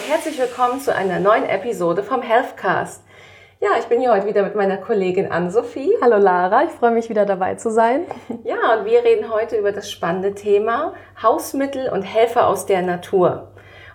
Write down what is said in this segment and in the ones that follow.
und herzlich willkommen zu einer neuen Episode vom Healthcast. Ja, ich bin hier heute wieder mit meiner Kollegin Ann-Sophie. Hallo Lara, ich freue mich wieder dabei zu sein. Ja, und wir reden heute über das spannende Thema Hausmittel und Helfer aus der Natur.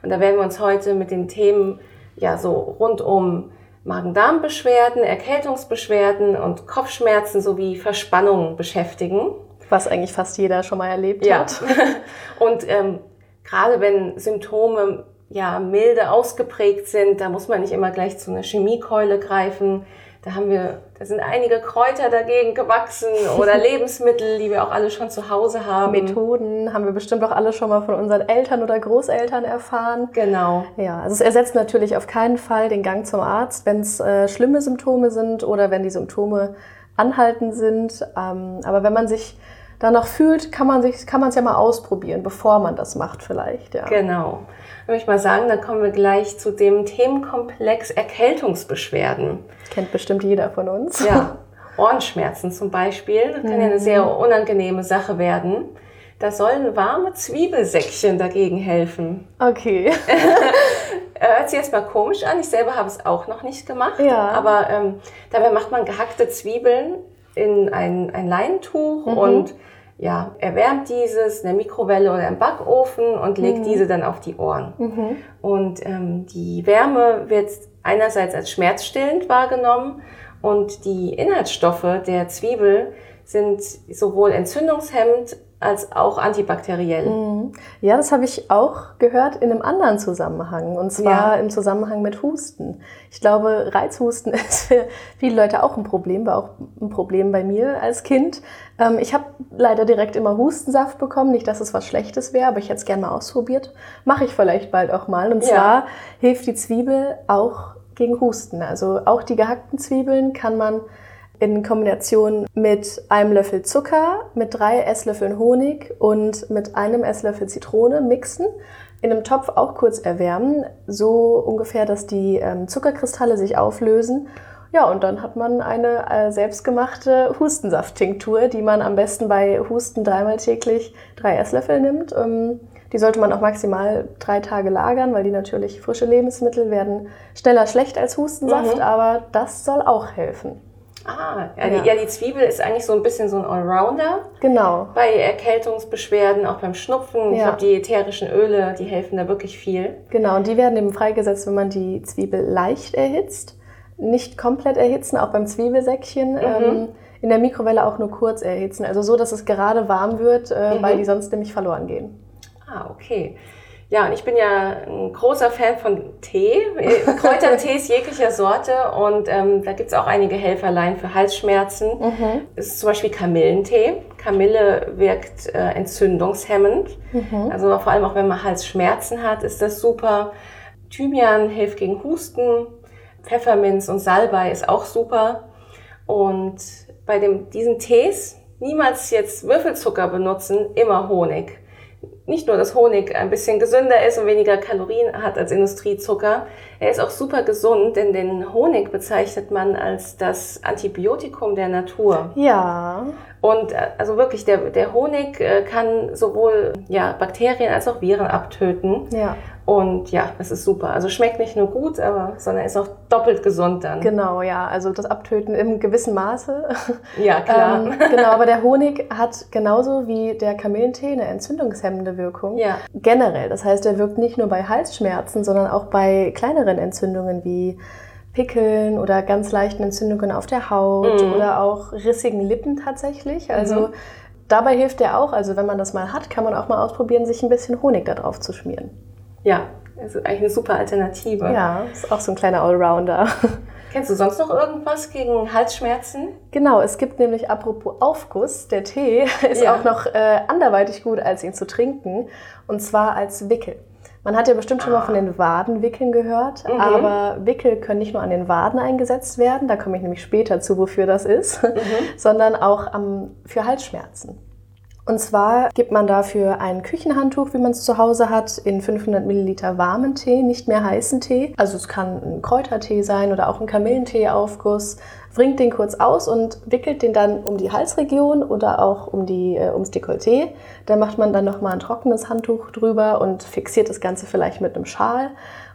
Und da werden wir uns heute mit den Themen ja so rund um Magen-Darm-Beschwerden, Erkältungsbeschwerden und Kopfschmerzen sowie Verspannungen beschäftigen. Was eigentlich fast jeder schon mal erlebt Ja. hat. Und ähm, gerade wenn Symptome ja milde ausgeprägt sind, da muss man nicht immer gleich zu einer Chemiekeule greifen. Da haben wir, da sind einige Kräuter dagegen gewachsen oder Lebensmittel, die wir auch alle schon zu Hause haben. Methoden haben wir bestimmt auch alle schon mal von unseren Eltern oder Großeltern erfahren. Genau. Ja, also es ersetzt natürlich auf keinen Fall den Gang zum Arzt, wenn es äh, schlimme Symptome sind oder wenn die Symptome anhaltend sind. Ähm, aber wenn man sich danach fühlt, kann man sich, kann man es ja mal ausprobieren, bevor man das macht vielleicht. Ja. Genau. Würde ich mal sagen, dann kommen wir gleich zu dem Themenkomplex Erkältungsbeschwerden. Kennt bestimmt jeder von uns. Ja, Ohrenschmerzen zum Beispiel. Das kann ja eine sehr unangenehme Sache werden. Da sollen warme Zwiebelsäckchen dagegen helfen. Okay. Hört sich erstmal komisch an. Ich selber habe es auch noch nicht gemacht. Ja. Aber ähm, dabei macht man gehackte Zwiebeln in ein, ein Leintuch und ja, erwärmt dieses in der Mikrowelle oder im Backofen und legt diese dann auf die Ohren. Und ähm, die Wärme wird einerseits als schmerzstillend wahrgenommen und die Inhaltsstoffe der Zwiebel sind sowohl entzündungshemmend als auch antibakteriell. Ja, das habe ich auch gehört in einem anderen Zusammenhang. Und zwar Ja. im Zusammenhang mit Husten. Ich glaube, Reizhusten ist für viele Leute auch ein Problem, war auch ein Problem bei mir als Kind. Ähm, ich habe leider direkt immer Hustensaft bekommen. Nicht, dass es was Schlechtes wäre, aber ich hätte es gerne mal ausprobiert. Mache ich vielleicht bald auch mal. Und Ja. zwar hilft die Zwiebel auch gegen Husten. Also auch die gehackten Zwiebeln kann man in Kombination mit einem Löffel Zucker, mit drei Esslöffeln Honig und mit einem Esslöffel Zitrone mixen. In einem Topf auch kurz erwärmen, so ungefähr, dass die ähm, Zuckerkristalle sich auflösen. Ja, und dann hat man eine äh, selbstgemachte Hustensafttinktur, die man am besten bei Husten dreimal täglich drei Esslöffel nimmt. Ähm, die sollte man auch maximal drei Tage lagern, weil die natürlich frische Lebensmittel werden schneller schlecht als Hustensaft, Mhm. aber das soll auch helfen. Ah, ja, Ja. Die, ja, die Zwiebel ist eigentlich so ein bisschen so ein Allrounder. Genau. Bei Erkältungsbeschwerden, auch beim Schnupfen. Ich Ja. glaube, die ätherischen Öle, die helfen da wirklich viel. Genau, und die werden eben freigesetzt, wenn man die Zwiebel leicht erhitzt. Nicht komplett erhitzen, auch beim Zwiebelsäckchen. Ähm, in der Mikrowelle auch nur kurz erhitzen. Also so, dass es gerade warm wird, äh, Mhm. weil die sonst nämlich verloren gehen. Ah, okay. Ja, und ich bin ja ein großer Fan von Tee, Kräutertees jeglicher Sorte. Und ähm, da gibt's auch einige Helferlein für Halsschmerzen. Es ist zum Beispiel Kamillentee. Kamille wirkt äh, entzündungshemmend. Also vor allem auch wenn man Halsschmerzen hat, ist das super. Thymian hilft gegen Husten. Pfefferminz und Salbei ist auch super. Und bei dem, diesen Tees niemals jetzt Würfelzucker benutzen, immer Honig. Nicht nur, dass Honig ein bisschen gesünder ist und weniger Kalorien hat als Industriezucker, er ist auch super gesund, denn den Honig bezeichnet man als das Antibiotikum der Natur. Ja, Und äh, also wirklich, der, der Honig äh, kann sowohl ja, Bakterien als auch Viren abtöten. ja, Und ja, das ist super. Also schmeckt nicht nur gut, aber sondern ist auch doppelt gesund dann. genau, ja. Also das Abtöten im gewissen Maße. Ja, klar. Ähm, genau, aber der Honig hat genauso wie der Kamillentee eine entzündungshemmende Wirkung. Ja. Generell. Das heißt, er wirkt nicht nur bei Halsschmerzen, sondern auch bei kleineren Entzündungen wie Pickeln oder ganz leichten Entzündungen auf der Haut Mhm. oder auch rissigen Lippen tatsächlich. Also dabei hilft er auch. Also wenn man das mal hat, kann man auch mal ausprobieren, sich ein bisschen Honig da drauf zu schmieren. Ja, das ist eigentlich eine super Alternative. Ja, ist auch so ein kleiner Allrounder. Kennst du sonst noch irgendwas gegen Halsschmerzen? Genau, es gibt nämlich apropos Aufguss, der Tee ist Ja. auch noch äh, anderweitig gut, als ihn zu trinken, und zwar als Wickel. Man hat ja bestimmt schon mal von den Wadenwickeln gehört, Mhm. aber Wickel können nicht nur an den Waden eingesetzt werden, da komme ich nämlich später zu, wofür das ist, Mhm. sondern auch am, für Halsschmerzen. Und zwar gibt man dafür ein Küchenhandtuch, wie man es zu Hause hat, in 500 Milliliter warmen Tee, nicht mehr heißen Tee. Also es kann ein Kräutertee sein oder auch ein Kamillentee-Aufguss. Bringt den kurz aus und wickelt den dann um die Halsregion oder auch um die, äh, ums Dekolleté. Da macht man dann nochmal ein trockenes Handtuch drüber und fixiert das Ganze vielleicht mit einem Schal.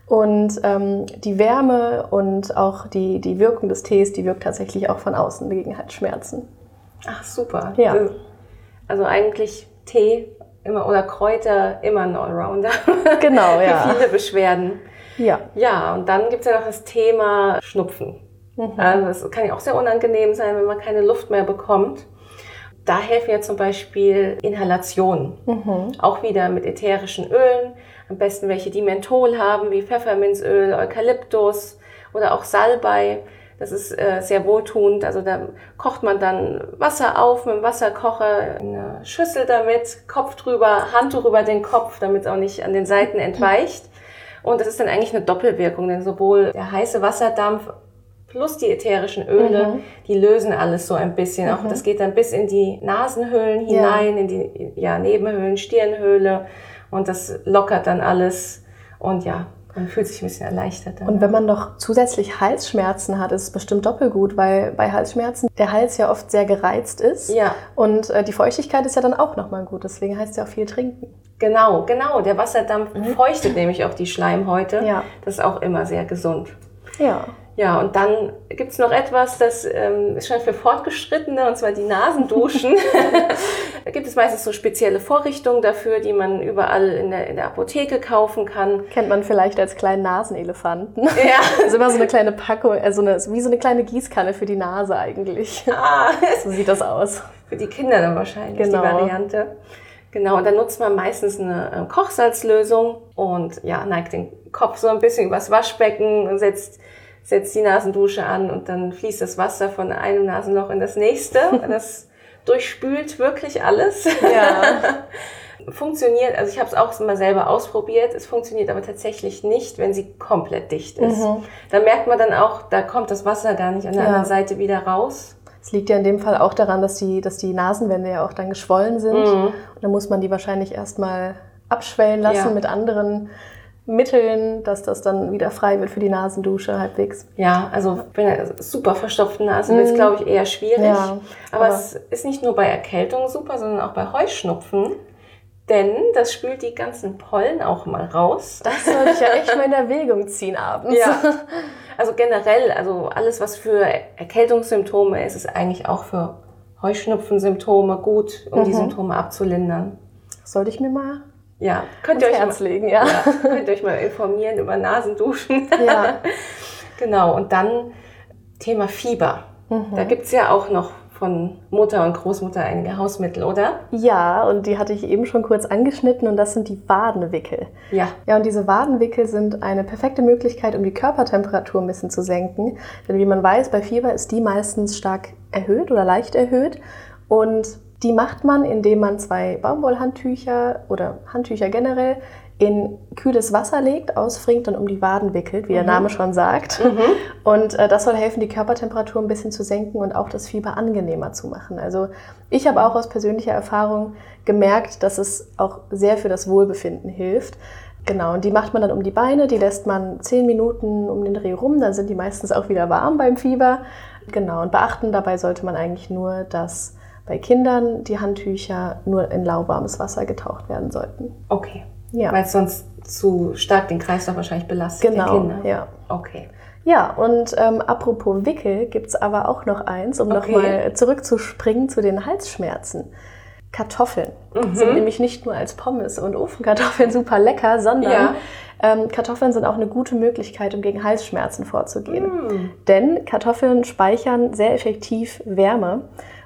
Und ähm, die Wärme und auch die, die Wirkung des Tees, die wirkt tatsächlich auch von außen gegen Halsschmerzen. Ach, super. Ja. Also, also eigentlich Tee immer oder Kräuter immer ein Allrounder. Genau, ja. Für viele Beschwerden. Ja. Ja, und dann gibt es ja noch das Thema Schnupfen. Also es kann ja auch sehr unangenehm sein, wenn man keine Luft mehr bekommt. Da helfen ja zum Beispiel Inhalationen. Auch wieder mit ätherischen Ölen. Am besten welche, die Menthol haben, wie Pfefferminzöl, Eukalyptus oder auch Salbei. Das ist äh, sehr wohltuend. Also da kocht man dann Wasser auf mit dem Wasserkocher, eine Schüssel damit, Kopf drüber, Handtuch über den Kopf, damit es auch nicht an den Seiten entweicht. Und das ist dann eigentlich eine Doppelwirkung, denn sowohl der heiße Wasserdampf plus die ätherischen Öle, Mhm. die lösen alles so ein bisschen. Auch das geht dann bis in die Nasenhöhlen Ja. hinein, in die ja, Nebenhöhlen, Stirnhöhle und das lockert dann alles und ja, man fühlt sich ein bisschen erleichtert. Dann. Und wenn man noch zusätzlich Halsschmerzen hat, ist es bestimmt doppelt gut, weil bei Halsschmerzen der Hals ja oft sehr gereizt ist. ja, Und äh, die Feuchtigkeit ist ja dann auch nochmal gut. Deswegen heißt es ja auch viel trinken. genau, genau. Der Wasserdampf feuchtet nämlich auch die Schleimhäute. Mhm. Ja. Das ist auch immer sehr gesund. Ja. Ja, und dann gibt's noch etwas, das ähm, ist schon für Fortgeschrittene, und zwar die Nasenduschen. da gibt es meistens so spezielle Vorrichtungen dafür, die man überall in der, in der Apotheke kaufen kann. Kennt man vielleicht als kleinen Nasenelefanten. Ja, Das ist immer so eine kleine Packung, also eine, wie so eine kleine Gießkanne für die Nase eigentlich. ah, So sieht das aus. für die Kinder dann wahrscheinlich Genau. die Variante. Genau, und dann nutzt man meistens eine äh, Kochsalzlösung und ja, neigt den Kopf so ein bisschen übers Waschbecken und setzt, setzt die Nasendusche an und dann fließt das Wasser von einem Nasenloch in das nächste. Das durchspült wirklich alles. Ja. Funktioniert, also ich habe es auch mal selber ausprobiert, es funktioniert aber tatsächlich nicht, wenn sie komplett dicht ist. Da merkt man dann auch, da kommt das Wasser gar nicht an der Ja. anderen Seite wieder raus. Es liegt ja in dem Fall auch daran, dass die, dass die Nasenwände ja auch dann geschwollen sind. Mhm. Und dann muss man die wahrscheinlich erstmal abschwellen lassen Ja. mit anderen Mitteln, dass das dann wieder frei wird für die Nasendusche halbwegs. Ja, also wenn er super verstopfte Nase ist, glaube ich, eher schwierig. Mhm. Ja, aber, aber- es ist nicht nur bei Erkältung super, sondern auch bei Heuschnupfen. Denn das spült die ganzen Pollen auch mal raus. Das sollte ich ja echt mal in Erwägung ziehen abends. Ja. Also generell, also alles, was für Erkältungssymptome ist, ist eigentlich auch für Heuschnupfensymptome gut, um Mhm. die Symptome abzulindern. Sollte ich mir mal Ja, könnt ihr, euch Herz mal, legen, ja. ja, könnt ihr euch mal informieren über Nasenduschen. Ja. Genau, und dann Thema Fieber. Mhm. Da gibt's ja auch noch von Mutter und Großmutter einige Hausmittel, oder? Ja, und die hatte ich eben schon kurz angeschnitten und das sind die Wadenwickel. Ja. Ja, und diese Wadenwickel sind eine perfekte Möglichkeit, um die Körpertemperatur ein bisschen zu senken. Denn wie man weiß, bei Fieber ist die meistens stark erhöht oder leicht erhöht. Und die macht man, indem man zwei Baumwollhandtücher oder Handtücher generell in kühles Wasser legt, ausfringt und um die Waden wickelt, wie der Name schon sagt. Und äh, das soll helfen, die Körpertemperatur ein bisschen zu senken und auch das Fieber angenehmer zu machen. Also ich habe auch aus persönlicher Erfahrung gemerkt, dass es auch sehr für das Wohlbefinden hilft. Genau, und die macht man dann um die Beine, die lässt man zehn Minuten um den Dreh rum, dann sind die meistens auch wieder warm beim Fieber. Genau, und beachten dabei sollte man eigentlich nur, dass bei Kindern die Handtücher nur in lauwarmes Wasser getaucht werden sollten. Okay. Ja. Weil es sonst zu stark den Kreislauf wahrscheinlich belastet. Genau, Kinder. ja. Okay. Ja, und ähm, apropos Wickel gibt es aber auch noch eins, um Okay. nochmal zurückzuspringen zu den Halsschmerzen. Kartoffeln Mhm. sind nämlich nicht nur als Pommes und Ofenkartoffeln super lecker, sondern Ja. ähm, Kartoffeln sind auch eine gute Möglichkeit, um gegen Halsschmerzen vorzugehen. Hm. Denn Kartoffeln speichern sehr effektiv Wärme.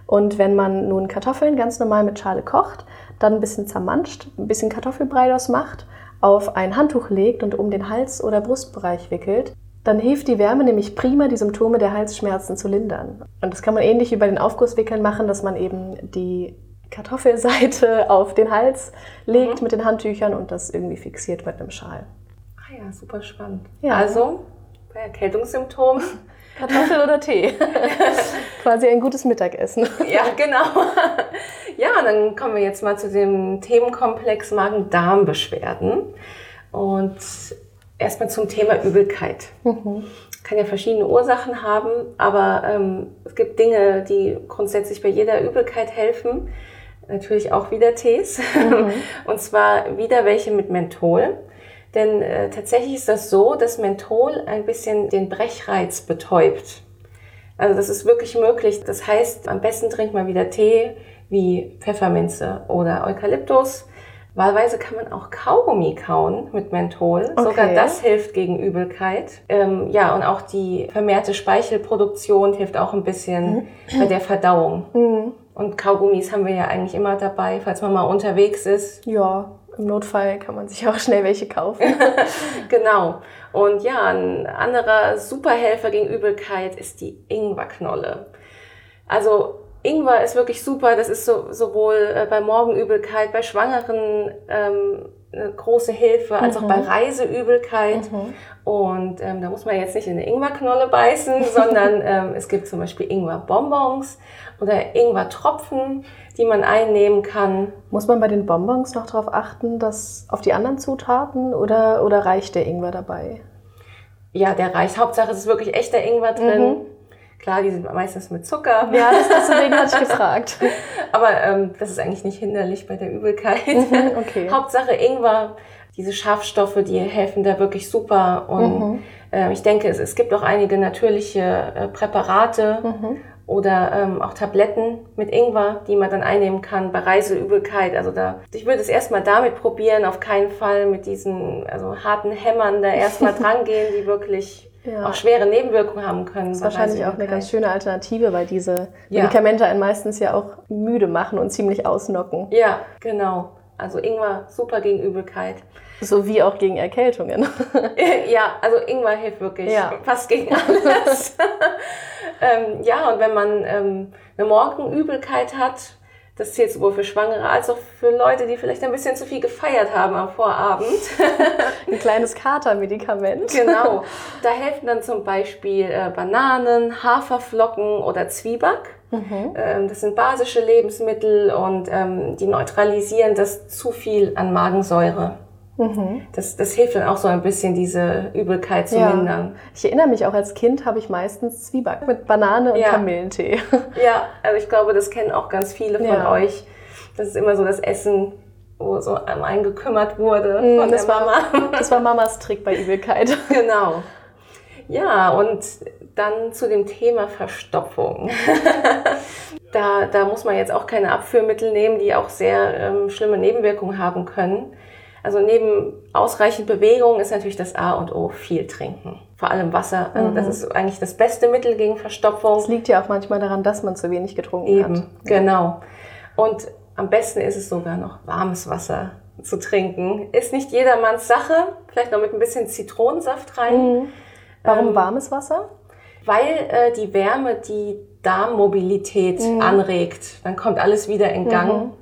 Und wenn man nun Kartoffeln ganz normal mit Schale kocht, dann ein bisschen zermanscht, ein bisschen Kartoffelbrei daraus macht, auf ein Handtuch legt und um den Hals- oder Brustbereich wickelt, dann hilft die Wärme nämlich prima, die Symptome der Halsschmerzen zu lindern. Und das kann man ähnlich wie bei den Aufgusswickeln machen, dass man eben die Kartoffelseite auf den Hals legt mit den Handtüchern und das irgendwie fixiert mit einem Schal. Ah ja, super spannend. Ja. Also, bei Erkältungssymptomen. Kartoffel oder Tee? Quasi ein gutes Mittagessen. ja, genau. ja, dann kommen wir jetzt mal zu dem Themenkomplex Magen-Darm-Beschwerden. Und erstmal zum Thema Übelkeit. Kann ja verschiedene Ursachen haben, aber ähm, es gibt Dinge, die grundsätzlich bei jeder Übelkeit helfen. Natürlich auch wieder Tees. Und zwar wieder welche mit Menthol. Denn äh, tatsächlich ist das so, dass Menthol ein bisschen den Brechreiz betäubt. Also das ist wirklich möglich. Das heißt, am besten trinkt man wieder Tee wie Pfefferminze oder Eukalyptus. Wahlweise kann man auch Kaugummi kauen mit Menthol. Okay. Sogar das hilft gegen Übelkeit. Ähm, ja, und auch die vermehrte Speichelproduktion hilft auch ein bisschen mhm. bei der Verdauung. Mhm. Und Kaugummis haben wir ja eigentlich immer dabei, falls man mal unterwegs ist. Ja, im Notfall kann man sich auch schnell welche kaufen. genau. Und ja, ein anderer Superhelfer gegen Übelkeit ist die Ingwerknolle. Also Ingwer ist wirklich super. Das ist so, sowohl äh, bei Morgenübelkeit, bei Schwangeren ähm, eine große Hilfe, als mhm. auch bei Reiseübelkeit. Mhm. Und ähm, da muss man jetzt nicht in eine Ingwerknolle beißen, sondern ähm, es gibt zum Beispiel Ingwerbonbons oder Ingwertropfen, die man einnehmen kann. Muss man bei den Bonbons noch darauf achten, dass auf die anderen Zutaten oder, oder reicht der Ingwer dabei? Ja, der reicht. Hauptsache es ist wirklich echter Ingwer drin. Mhm. Klar, die sind meistens mit Zucker. Ja, das, deswegen hatte ich gefragt. Aber ähm, das ist eigentlich nicht hinderlich bei der Übelkeit. Mhm, okay. Hauptsache Ingwer, diese Schafstoffe, die helfen da wirklich super. Und mhm. äh, ich denke, es, es gibt auch einige natürliche äh, Präparate mhm. oder ähm, auch Tabletten mit Ingwer, die man dann einnehmen kann bei Reiseübelkeit. Also da, ich würde es erstmal damit probieren, auf keinen Fall mit diesen also harten Hämmern da erstmal dran gehen, die wirklich ja. auch schwere Nebenwirkungen haben können. Das ist wahrscheinlich auch eine ganz schöne Alternative, weil diese ja. Medikamente einen meistens ja auch müde machen und ziemlich ausnocken. Ja, genau. Also Ingwer super gegen Übelkeit. So wie auch gegen Erkältungen. ja, also Ingwer hilft wirklich ja. fast gegen alles. ähm, ja, und wenn man ähm, eine Morgenübelkeit hat, das zählt sowohl für Schwangere als auch für Leute, die vielleicht ein bisschen zu viel gefeiert haben am Vorabend. ein kleines Katermedikament. Genau. Da helfen dann zum Beispiel äh, Bananen, Haferflocken oder Zwieback. Mhm. Ähm, das sind basische Lebensmittel und ähm, die neutralisieren das zu viel an Magensäure. Mhm. Das, das hilft dann auch so ein bisschen, diese Übelkeit zu ja. mindern. Ich erinnere mich auch, als Kind habe ich meistens Zwieback mit Banane und ja. Kamillentee. Ja, also ich glaube, das kennen auch ganz viele von ja. euch. Das ist immer so das Essen, wo so um einen gekümmert wurde mhm, von das der Mama. War, das war Mamas Trick bei Übelkeit. Genau. Ja, und dann zu dem Thema Verstopfung. da, da muss man jetzt auch keine Abführmittel nehmen, die auch sehr ähm, schlimme Nebenwirkungen haben können. Also neben ausreichend Bewegung ist natürlich das A und O viel trinken. Vor allem Wasser. Also mhm. Das ist eigentlich das beste Mittel gegen Verstopfung. Es liegt ja auch manchmal daran, dass man zu wenig getrunken Eben, hat. Genau. Und am besten ist es sogar noch warmes Wasser zu trinken. Ist nicht jedermanns Sache. Vielleicht noch mit ein bisschen Zitronensaft rein. Mhm. Warum ähm, warmes Wasser? Weil äh, die Wärme die Darmmobilität mhm. anregt. Dann kommt alles wieder in Gang.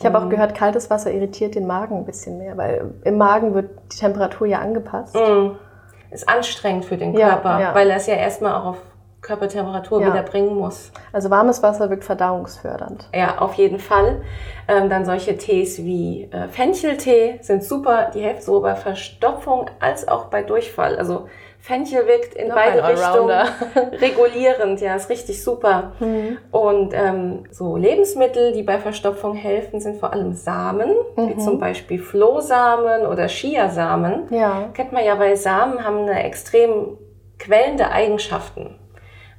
Ich habe auch mhm. gehört, kaltes Wasser irritiert den Magen ein bisschen mehr, weil im Magen wird die Temperatur ja angepasst. Mhm. Ist anstrengend für den Körper, ja, ja. weil er es ja erstmal auch auf Körpertemperatur ja. wieder bringen muss. Also warmes Wasser wirkt verdauungsfördernd. Ja, auf jeden Fall. Ähm, dann solche Tees wie äh, Fencheltee sind super. Die helfen sowohl bei Verstopfung als auch bei Durchfall. Also Fenchel wirkt in Noch beide Richtungen regulierend, ja, ist richtig super. Mhm. Und ähm, so Lebensmittel, die bei Verstopfung helfen, sind vor allem Samen, mhm. wie zum Beispiel Flohsamen oder Chiasamen. Ja. Kennt man ja, weil Samen haben eine extrem quellende Eigenschaften.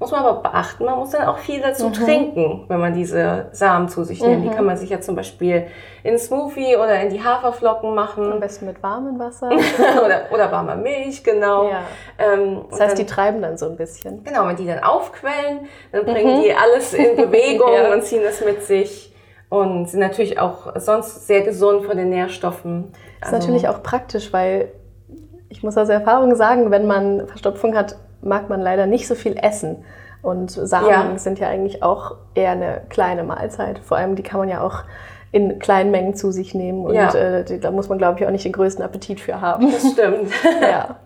Muss man aber beachten, man muss dann auch viel dazu mhm. trinken, wenn man diese Samen zu sich nimmt. Mhm. Die kann man sich ja zum Beispiel in Smoothie oder in die Haferflocken machen. Am besten mit warmem Wasser. oder, oder warmer Milch, genau. Ja. Ähm, das heißt, dann, die treiben dann so ein bisschen. Genau, wenn die dann aufquellen, dann bringen mhm. die alles in Bewegung ja. und ziehen das mit sich und sind natürlich auch sonst sehr gesund von den Nährstoffen. Das ist also, natürlich auch praktisch, weil ich muss aus Erfahrung sagen, wenn man Verstopfung hat, mag man leider nicht so viel essen. Und Samen ja. sind ja eigentlich auch eher eine kleine Mahlzeit. Vor allem, die kann man ja auch in kleinen Mengen zu sich nehmen. Und ja. äh, da muss man, glaube ich, auch nicht den größten Appetit für haben. Das stimmt. ja.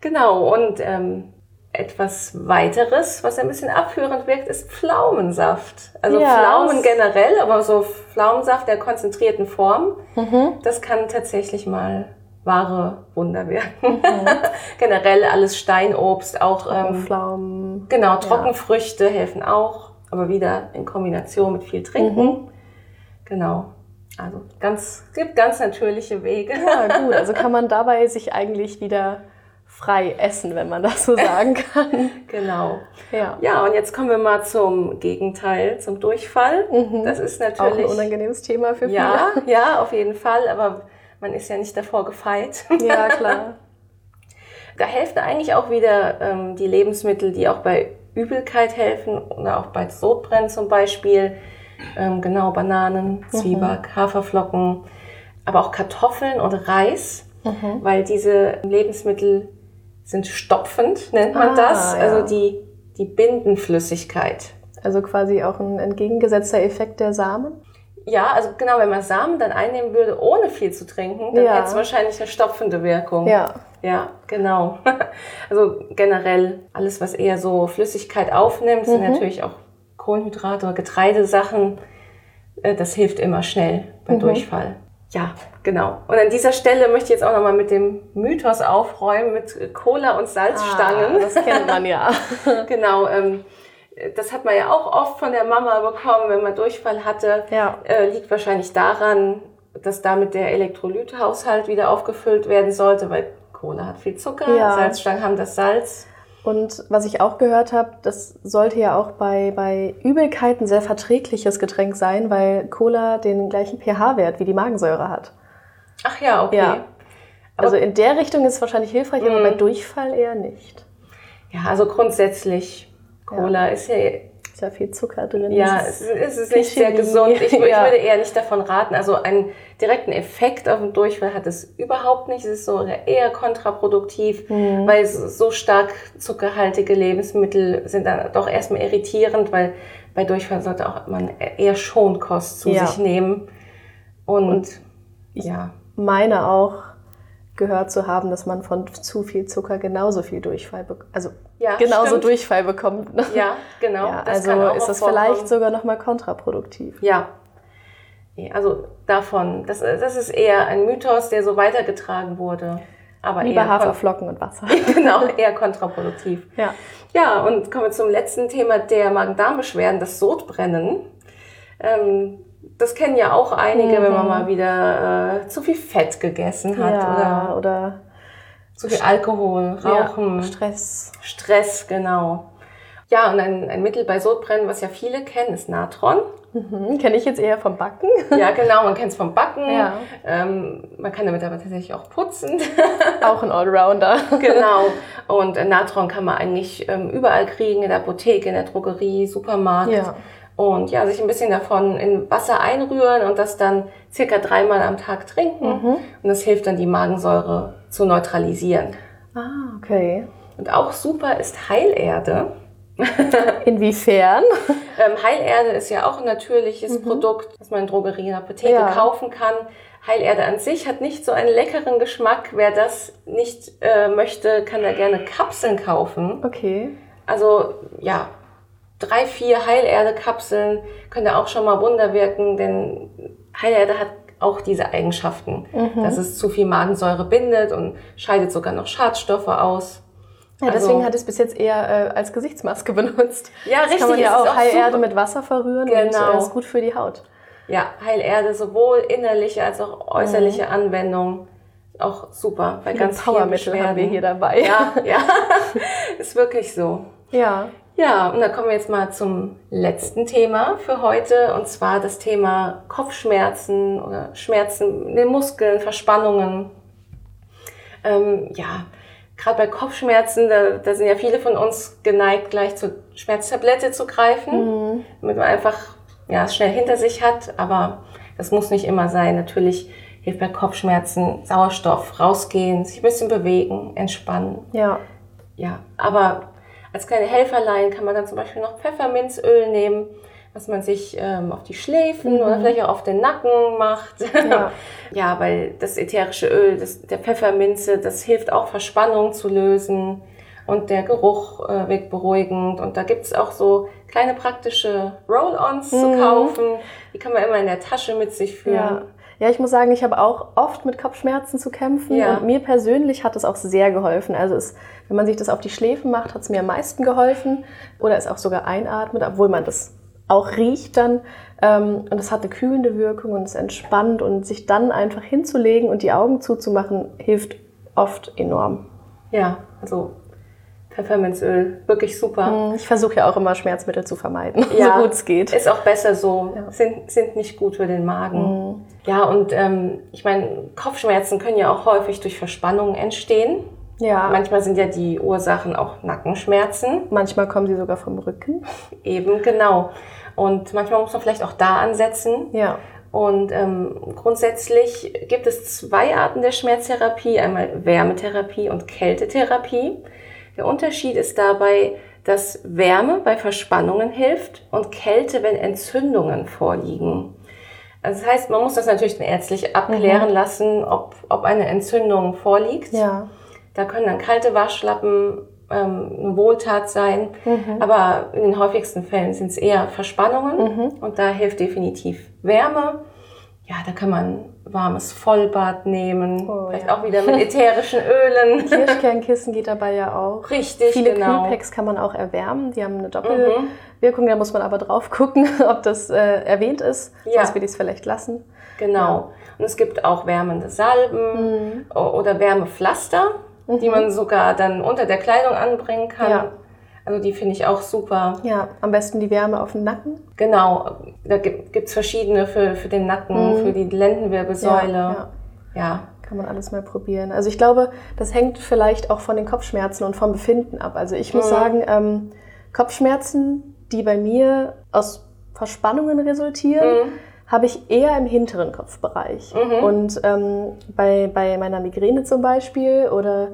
Genau. Und ähm, etwas weiteres, was ein bisschen abführend wirkt, ist Pflaumensaft. Also ja, Pflaumen generell, aber so Pflaumensaft der konzentrierten Form, mhm. das kann tatsächlich mal wahre Wunder wirken. Mhm. Generell alles Steinobst, auch ähm, Pflaumen. Genau, Trockenfrüchte ja. helfen auch, aber wieder in Kombination mit viel Trinken. Mhm. Genau. Also ganz, es gibt ganz natürliche Wege. Ja, gut. Also kann man dabei sich eigentlich wieder frei essen, wenn man das so sagen kann. genau. Ja. ja, und jetzt kommen wir mal zum Gegenteil, zum Durchfall. Mhm. Das ist natürlich. Auch ein unangenehmes Thema für viele. Ja, ja, auf jeden Fall. Aber man ist ja nicht davor gefeit. Ja, klar. da helfen eigentlich auch wieder ähm, die Lebensmittel, die auch bei Übelkeit helfen oder auch bei Sodbrennen zum Beispiel. Ähm, genau, Bananen, mhm. Zwieback, mhm. Haferflocken, aber auch Kartoffeln und Reis, mhm. weil diese Lebensmittel sind stopfend, nennt man ah, das. Ja. Also die, die binden Flüssigkeit. Also quasi auch ein entgegengesetzter Effekt der Samen? Ja, also genau, wenn man Samen dann einnehmen würde, ohne viel zu trinken, dann ja. hätte es wahrscheinlich eine stopfende Wirkung. Ja. Ja, genau. Also generell alles, was eher so Flüssigkeit aufnimmt, sind mhm. natürlich auch Kohlenhydrate oder Getreidesachen. Äh, das hilft immer schnell beim mhm. Durchfall. Ja, genau. Und an dieser Stelle möchte ich jetzt auch nochmal mit dem Mythos aufräumen mit Cola und Salzstangen. Ah, das kennt man ja. genau. Ähm, das hat man ja auch oft von der Mama bekommen, wenn man Durchfall hatte. Ja. Äh, liegt wahrscheinlich daran, dass damit der Elektrolythaushalt wieder aufgefüllt werden sollte, weil Cola hat viel Zucker, ja. Salzstangen haben das Salz. Und was ich auch gehört habe, das sollte ja auch bei, bei Übelkeit ein sehr verträgliches Getränk sein, weil Cola den gleichen pH-Wert wie die Magensäure hat. Ach ja, okay. Ja. Also in der Richtung ist es wahrscheinlich hilfreich, aber bei mhm. Durchfall eher nicht. Ja, also grundsätzlich, Cola ja. ist ja ist ja viel Zucker drin. Ja, es ist, es ist nicht sehr gesund. Ich, ich ja. würde eher nicht davon raten. Also einen direkten Effekt auf den Durchfall hat es überhaupt nicht. Es ist so eher kontraproduktiv, mhm. weil so stark zuckerhaltige Lebensmittel sind dann doch erstmal irritierend, weil bei Durchfall sollte auch man eher Schonkost zu ja. sich nehmen. Und, Und ja. meine auch, gehört zu haben, dass man von zu viel Zucker genauso viel Durchfall bekommt. Also ja, genauso stimmt. Durchfall bekommt. Ne? Ja, genau. Ja, also ist das vorkommen. vielleicht sogar nochmal kontraproduktiv. Ja. Also davon, das, das ist eher ein Mythos, der so weitergetragen wurde. Aber Lieber Haferflocken und Wasser. genau, eher kontraproduktiv. Ja. Ja, und kommen wir zum letzten Thema der Magen-Darm-Beschwerden, das Sodbrennen. Ähm, das kennen ja auch einige, mhm. wenn man mhm. mal wieder äh, zu viel Fett gegessen hat ja, oder, oder zu viel Alkohol, Rauchen. Ja, Stress. Stress, genau. Ja, und ein, ein Mittel bei Sodbrennen, was ja viele kennen, ist Natron. Mhm, kenne ich jetzt eher vom Backen. Ja, genau, man kennt es vom Backen. Ja. Ähm, man kann damit aber tatsächlich auch putzen. Auch ein Allrounder. genau. Und Natron kann man eigentlich ähm, überall kriegen, in der Apotheke, in der Drogerie, Supermarkt. Ja. Und ja, sich ein bisschen davon in Wasser einrühren und das dann circa dreimal am Tag trinken. Mhm. Und das hilft dann, die Magensäure zu neutralisieren. Ah, okay. Und auch super ist Heilerde. Inwiefern? ähm, Heilerde ist ja auch ein natürliches mhm. Produkt, das man in Drogerien Apotheke ja. kaufen kann. Heilerde an sich hat nicht so einen leckeren Geschmack. Wer das nicht äh, möchte, kann da gerne Kapseln kaufen. Okay. Also ja, drei, vier Heilerde-Kapseln können da auch schon mal Wunder wirken, denn Heilerde hat auch diese Eigenschaften, mhm. dass es zu viel Magensäure bindet und scheidet sogar noch Schadstoffe aus. Ja, also, deswegen hat es bis jetzt eher äh, als Gesichtsmaske benutzt. Ja, das richtig. Kann man ja auch, auch Heilerde mit Wasser verrühren genau. und äh, ist gut für die Haut. Ja, Heilerde sowohl innerliche als auch äußerliche mhm. Anwendung auch super. Bei ganz Powermittel haben wir hier dabei. Ja, ja, ist wirklich so. Ja. Ja, und dann kommen wir jetzt mal zum letzten Thema für heute, und zwar das Thema Kopfschmerzen oder Schmerzen in den Muskeln, Verspannungen. Ähm, ja, gerade bei Kopfschmerzen, da, da, sind ja viele von uns geneigt, gleich zur Schmerztablette zu greifen, mhm. damit man einfach ja, es schnell hinter sich hat, aber das muss nicht immer sein. Natürlich hilft bei Kopfschmerzen Sauerstoff, rausgehen, sich ein bisschen bewegen, entspannen. Ja. Ja, aber als kleine Helferlein kann man dann zum Beispiel noch Pfefferminzöl nehmen, was man sich ähm, auf die Schläfen mhm. oder vielleicht auch auf den Nacken macht. Ja, ja weil das ätherische Öl das, der Pfefferminze, das hilft auch Verspannung zu lösen und der Geruch äh, wirkt beruhigend. Und da gibt's auch so kleine praktische Roll-ons mhm. zu kaufen. Die kann man immer in der Tasche mit sich führen. Ja. Ja, ich muss sagen, ich habe auch oft mit Kopfschmerzen zu kämpfen ja. und mir persönlich hat es auch sehr geholfen. Also es, wenn man sich das auf die Schläfen macht, hat es mir am meisten geholfen oder es auch sogar einatmet, obwohl man das auch riecht dann ähm, und es hat eine kühlende Wirkung und es entspannt und sich dann einfach hinzulegen und die Augen zuzumachen, hilft oft enorm. Ja, also Pfefferminzöl, wirklich super. Hm, ich versuche ja auch immer Schmerzmittel zu vermeiden, ja, so gut es geht. Ist auch besser so, ja. sind, sind nicht gut für den Magen. Mhm. Ja, und ähm, ich meine, Kopfschmerzen können ja auch häufig durch Verspannungen entstehen. Ja. Manchmal sind ja die Ursachen auch Nackenschmerzen. Manchmal kommen sie sogar vom Rücken. Eben, genau. Und manchmal muss man vielleicht auch da ansetzen. Ja. Und ähm, grundsätzlich gibt es zwei Arten der Schmerztherapie, einmal Wärmetherapie und Kältetherapie. Der Unterschied ist dabei, dass Wärme bei Verspannungen hilft und Kälte, wenn Entzündungen vorliegen. Also das heißt, man muss das natürlich ärztlich abklären mhm. lassen, ob, ob eine Entzündung vorliegt. Ja. Da können dann kalte Waschlappen ähm, eine Wohltat sein, mhm. aber in den häufigsten Fällen sind es eher Verspannungen mhm. und da hilft definitiv Wärme. Ja, da kann man warmes Vollbad nehmen, oh, vielleicht ja. auch wieder mit ätherischen Ölen. Kirschkernkissen geht dabei ja auch. Richtig, Viele genau. Kühlpacks kann man auch erwärmen, die haben eine Doppelwirkung, mhm. da muss man aber drauf gucken, ob das äh, erwähnt ist, ja. sonst will ich es vielleicht lassen. Genau. Ja. Und es gibt auch wärmende Salben mhm. oder Wärmepflaster mhm. die man sogar dann unter der Kleidung anbringen kann. Ja. Also die finde ich auch super. Ja, am besten die Wärme auf dem Nacken. Genau, da gibt es verschiedene für, für den Nacken, mhm. für die Lendenwirbelsäule. Ja, ja. ja. Kann man alles mal probieren. Also ich glaube, das hängt vielleicht auch von den Kopfschmerzen und vom Befinden ab. Also ich muss mhm. sagen, ähm, Kopfschmerzen, die bei mir aus Verspannungen resultieren, mhm habe ich eher im hinteren Kopfbereich. Mhm. Und ähm, bei, bei meiner Migräne zum Beispiel oder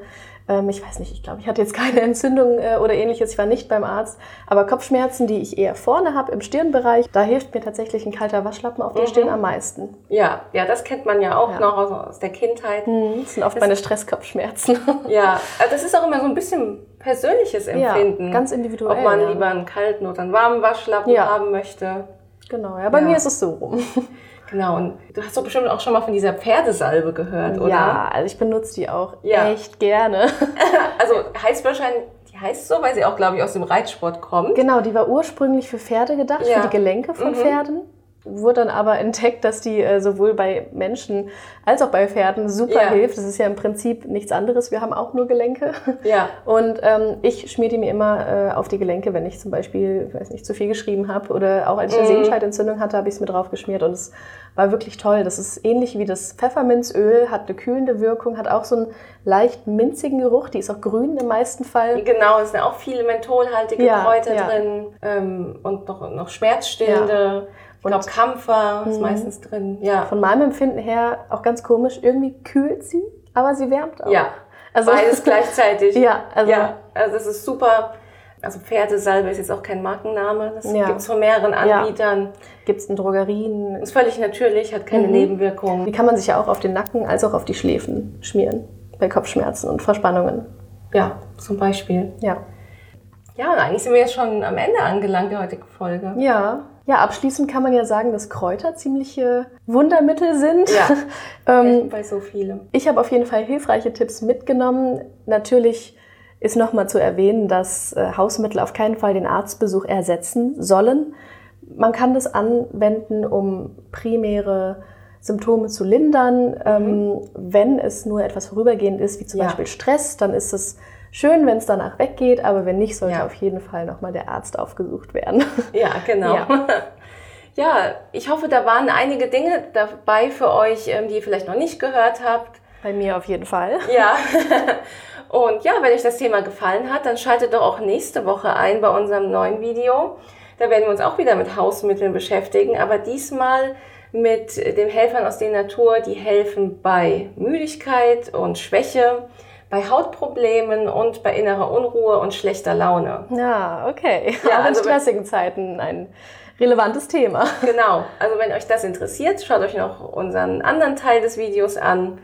ähm, ich weiß nicht, ich glaube, ich hatte jetzt keine Entzündung äh, oder ähnliches, ich war nicht beim Arzt, aber Kopfschmerzen, die ich eher vorne habe im Stirnbereich, da hilft mir tatsächlich ein kalter Waschlappen auf der mhm. Stirn am meisten. Ja, ja, das kennt man ja auch ja. noch aus, aus, der Kindheit. Mhm, das sind oft das meine Stresskopfschmerzen. Ja, also das ist auch immer so ein bisschen persönliches Empfinden. Ja, ganz individuell. Ob man ja. lieber einen kalten oder einen warmen Waschlappen haben möchte. Genau, ja, bei mir ist es so rum. Genau, und du hast doch bestimmt auch schon mal von dieser Pferdesalbe gehört, oder? Ja, also ich benutze die auch ja. echt gerne. also heißt wahrscheinlich, die heißt so, weil sie auch, glaube ich, aus dem Reitsport kommt. Genau, die war ursprünglich für Pferde gedacht, ja. für die Gelenke von mhm. Pferden wurde dann aber entdeckt, dass die äh, sowohl bei Menschen als auch bei Pferden super ja. hilft. Das ist ja im Prinzip nichts anderes. Wir haben auch nur Gelenke. Ja. Und ähm, ich schmier die mir immer äh, auf die Gelenke, wenn ich zum Beispiel, ich weiß nicht, zu viel geschrieben habe oder auch als ich eine mhm. Sehenscheidentzündung hatte, habe ich es mir drauf geschmiert und es war wirklich toll. Das ist ähnlich wie das Pfefferminzöl, hat eine kühlende Wirkung, hat auch so einen leicht minzigen Geruch. Die ist auch grün im meisten Fall. Genau, es sind auch viele mentholhaltige ja, Kräuter drin ähm, und noch, noch schmerzstillende. Ich glaube, Kampfer ist mhm. meistens drin. Ja. Von meinem Empfinden her auch ganz komisch. Irgendwie kühlt sie, aber sie wärmt auch. Ja. Also, Beides gleichzeitig. ja, also, ja, also das ist super. Also Pferdesalbe ist jetzt auch kein Markenname. Das ja. gibt es von mehreren Anbietern. Ja. Gibt es in Drogerien. Ist völlig natürlich, hat keine mhm. Nebenwirkungen. Die kann man sich ja auch auf den Nacken als auch auf die Schläfen schmieren. Bei Kopfschmerzen und Verspannungen. Ja, zum Beispiel. Ja. Ja, und eigentlich sind wir jetzt schon am Ende angelangt der heutigen Folge. Ja, ja, abschließend kann man ja sagen, dass Kräuter ziemliche Wundermittel sind. Ja, ähm, bei so vielem. Ich habe auf jeden Fall hilfreiche Tipps mitgenommen. Natürlich ist nochmal zu erwähnen, dass äh, Hausmittel auf keinen Fall den Arztbesuch ersetzen sollen. Man kann das anwenden, um primäre Symptome zu lindern. Mhm. Ähm, wenn es nur etwas vorübergehend ist, wie zum ja. Beispiel Stress, dann ist es Schön, wenn es danach weggeht, aber wenn nicht, sollte ja. auf jeden Fall nochmal der Arzt aufgesucht werden. Ja, genau. Ja. ja. ich hoffe, da waren einige Dinge dabei für euch, ähm, die ihr vielleicht noch nicht gehört habt. Bei mir auf jeden Fall. Ja. Und ja, wenn euch das Thema gefallen hat, dann schaltet doch auch nächste Woche ein bei unserem neuen Video. Da werden wir uns auch wieder mit Hausmitteln beschäftigen, aber diesmal mit den Helfern aus der Natur, die helfen bei Müdigkeit und Schwäche bei Hautproblemen und bei innerer Unruhe und schlechter Laune. Ja, okay. Ja, Auch in also stressigen Zeiten ein relevantes Thema. Genau. Also wenn euch das interessiert, schaut euch noch unseren anderen Teil des Videos an.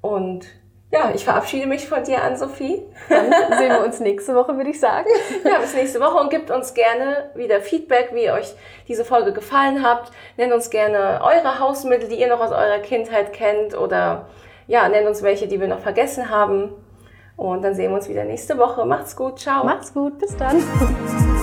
Und ja, ich verabschiede mich von dir an, Sophie. Dann sehen wir uns nächste Woche, würde ich sagen. Ja, bis nächste Woche und gebt uns gerne wieder Feedback, wie euch diese Folge gefallen hat. Nennt uns gerne eure Hausmittel, die ihr noch aus eurer Kindheit kennt oder ja, nennt uns welche, die wir noch vergessen haben. Und dann sehen wir uns wieder nächste Woche. Macht's gut. Ciao. Macht's gut. Bis dann.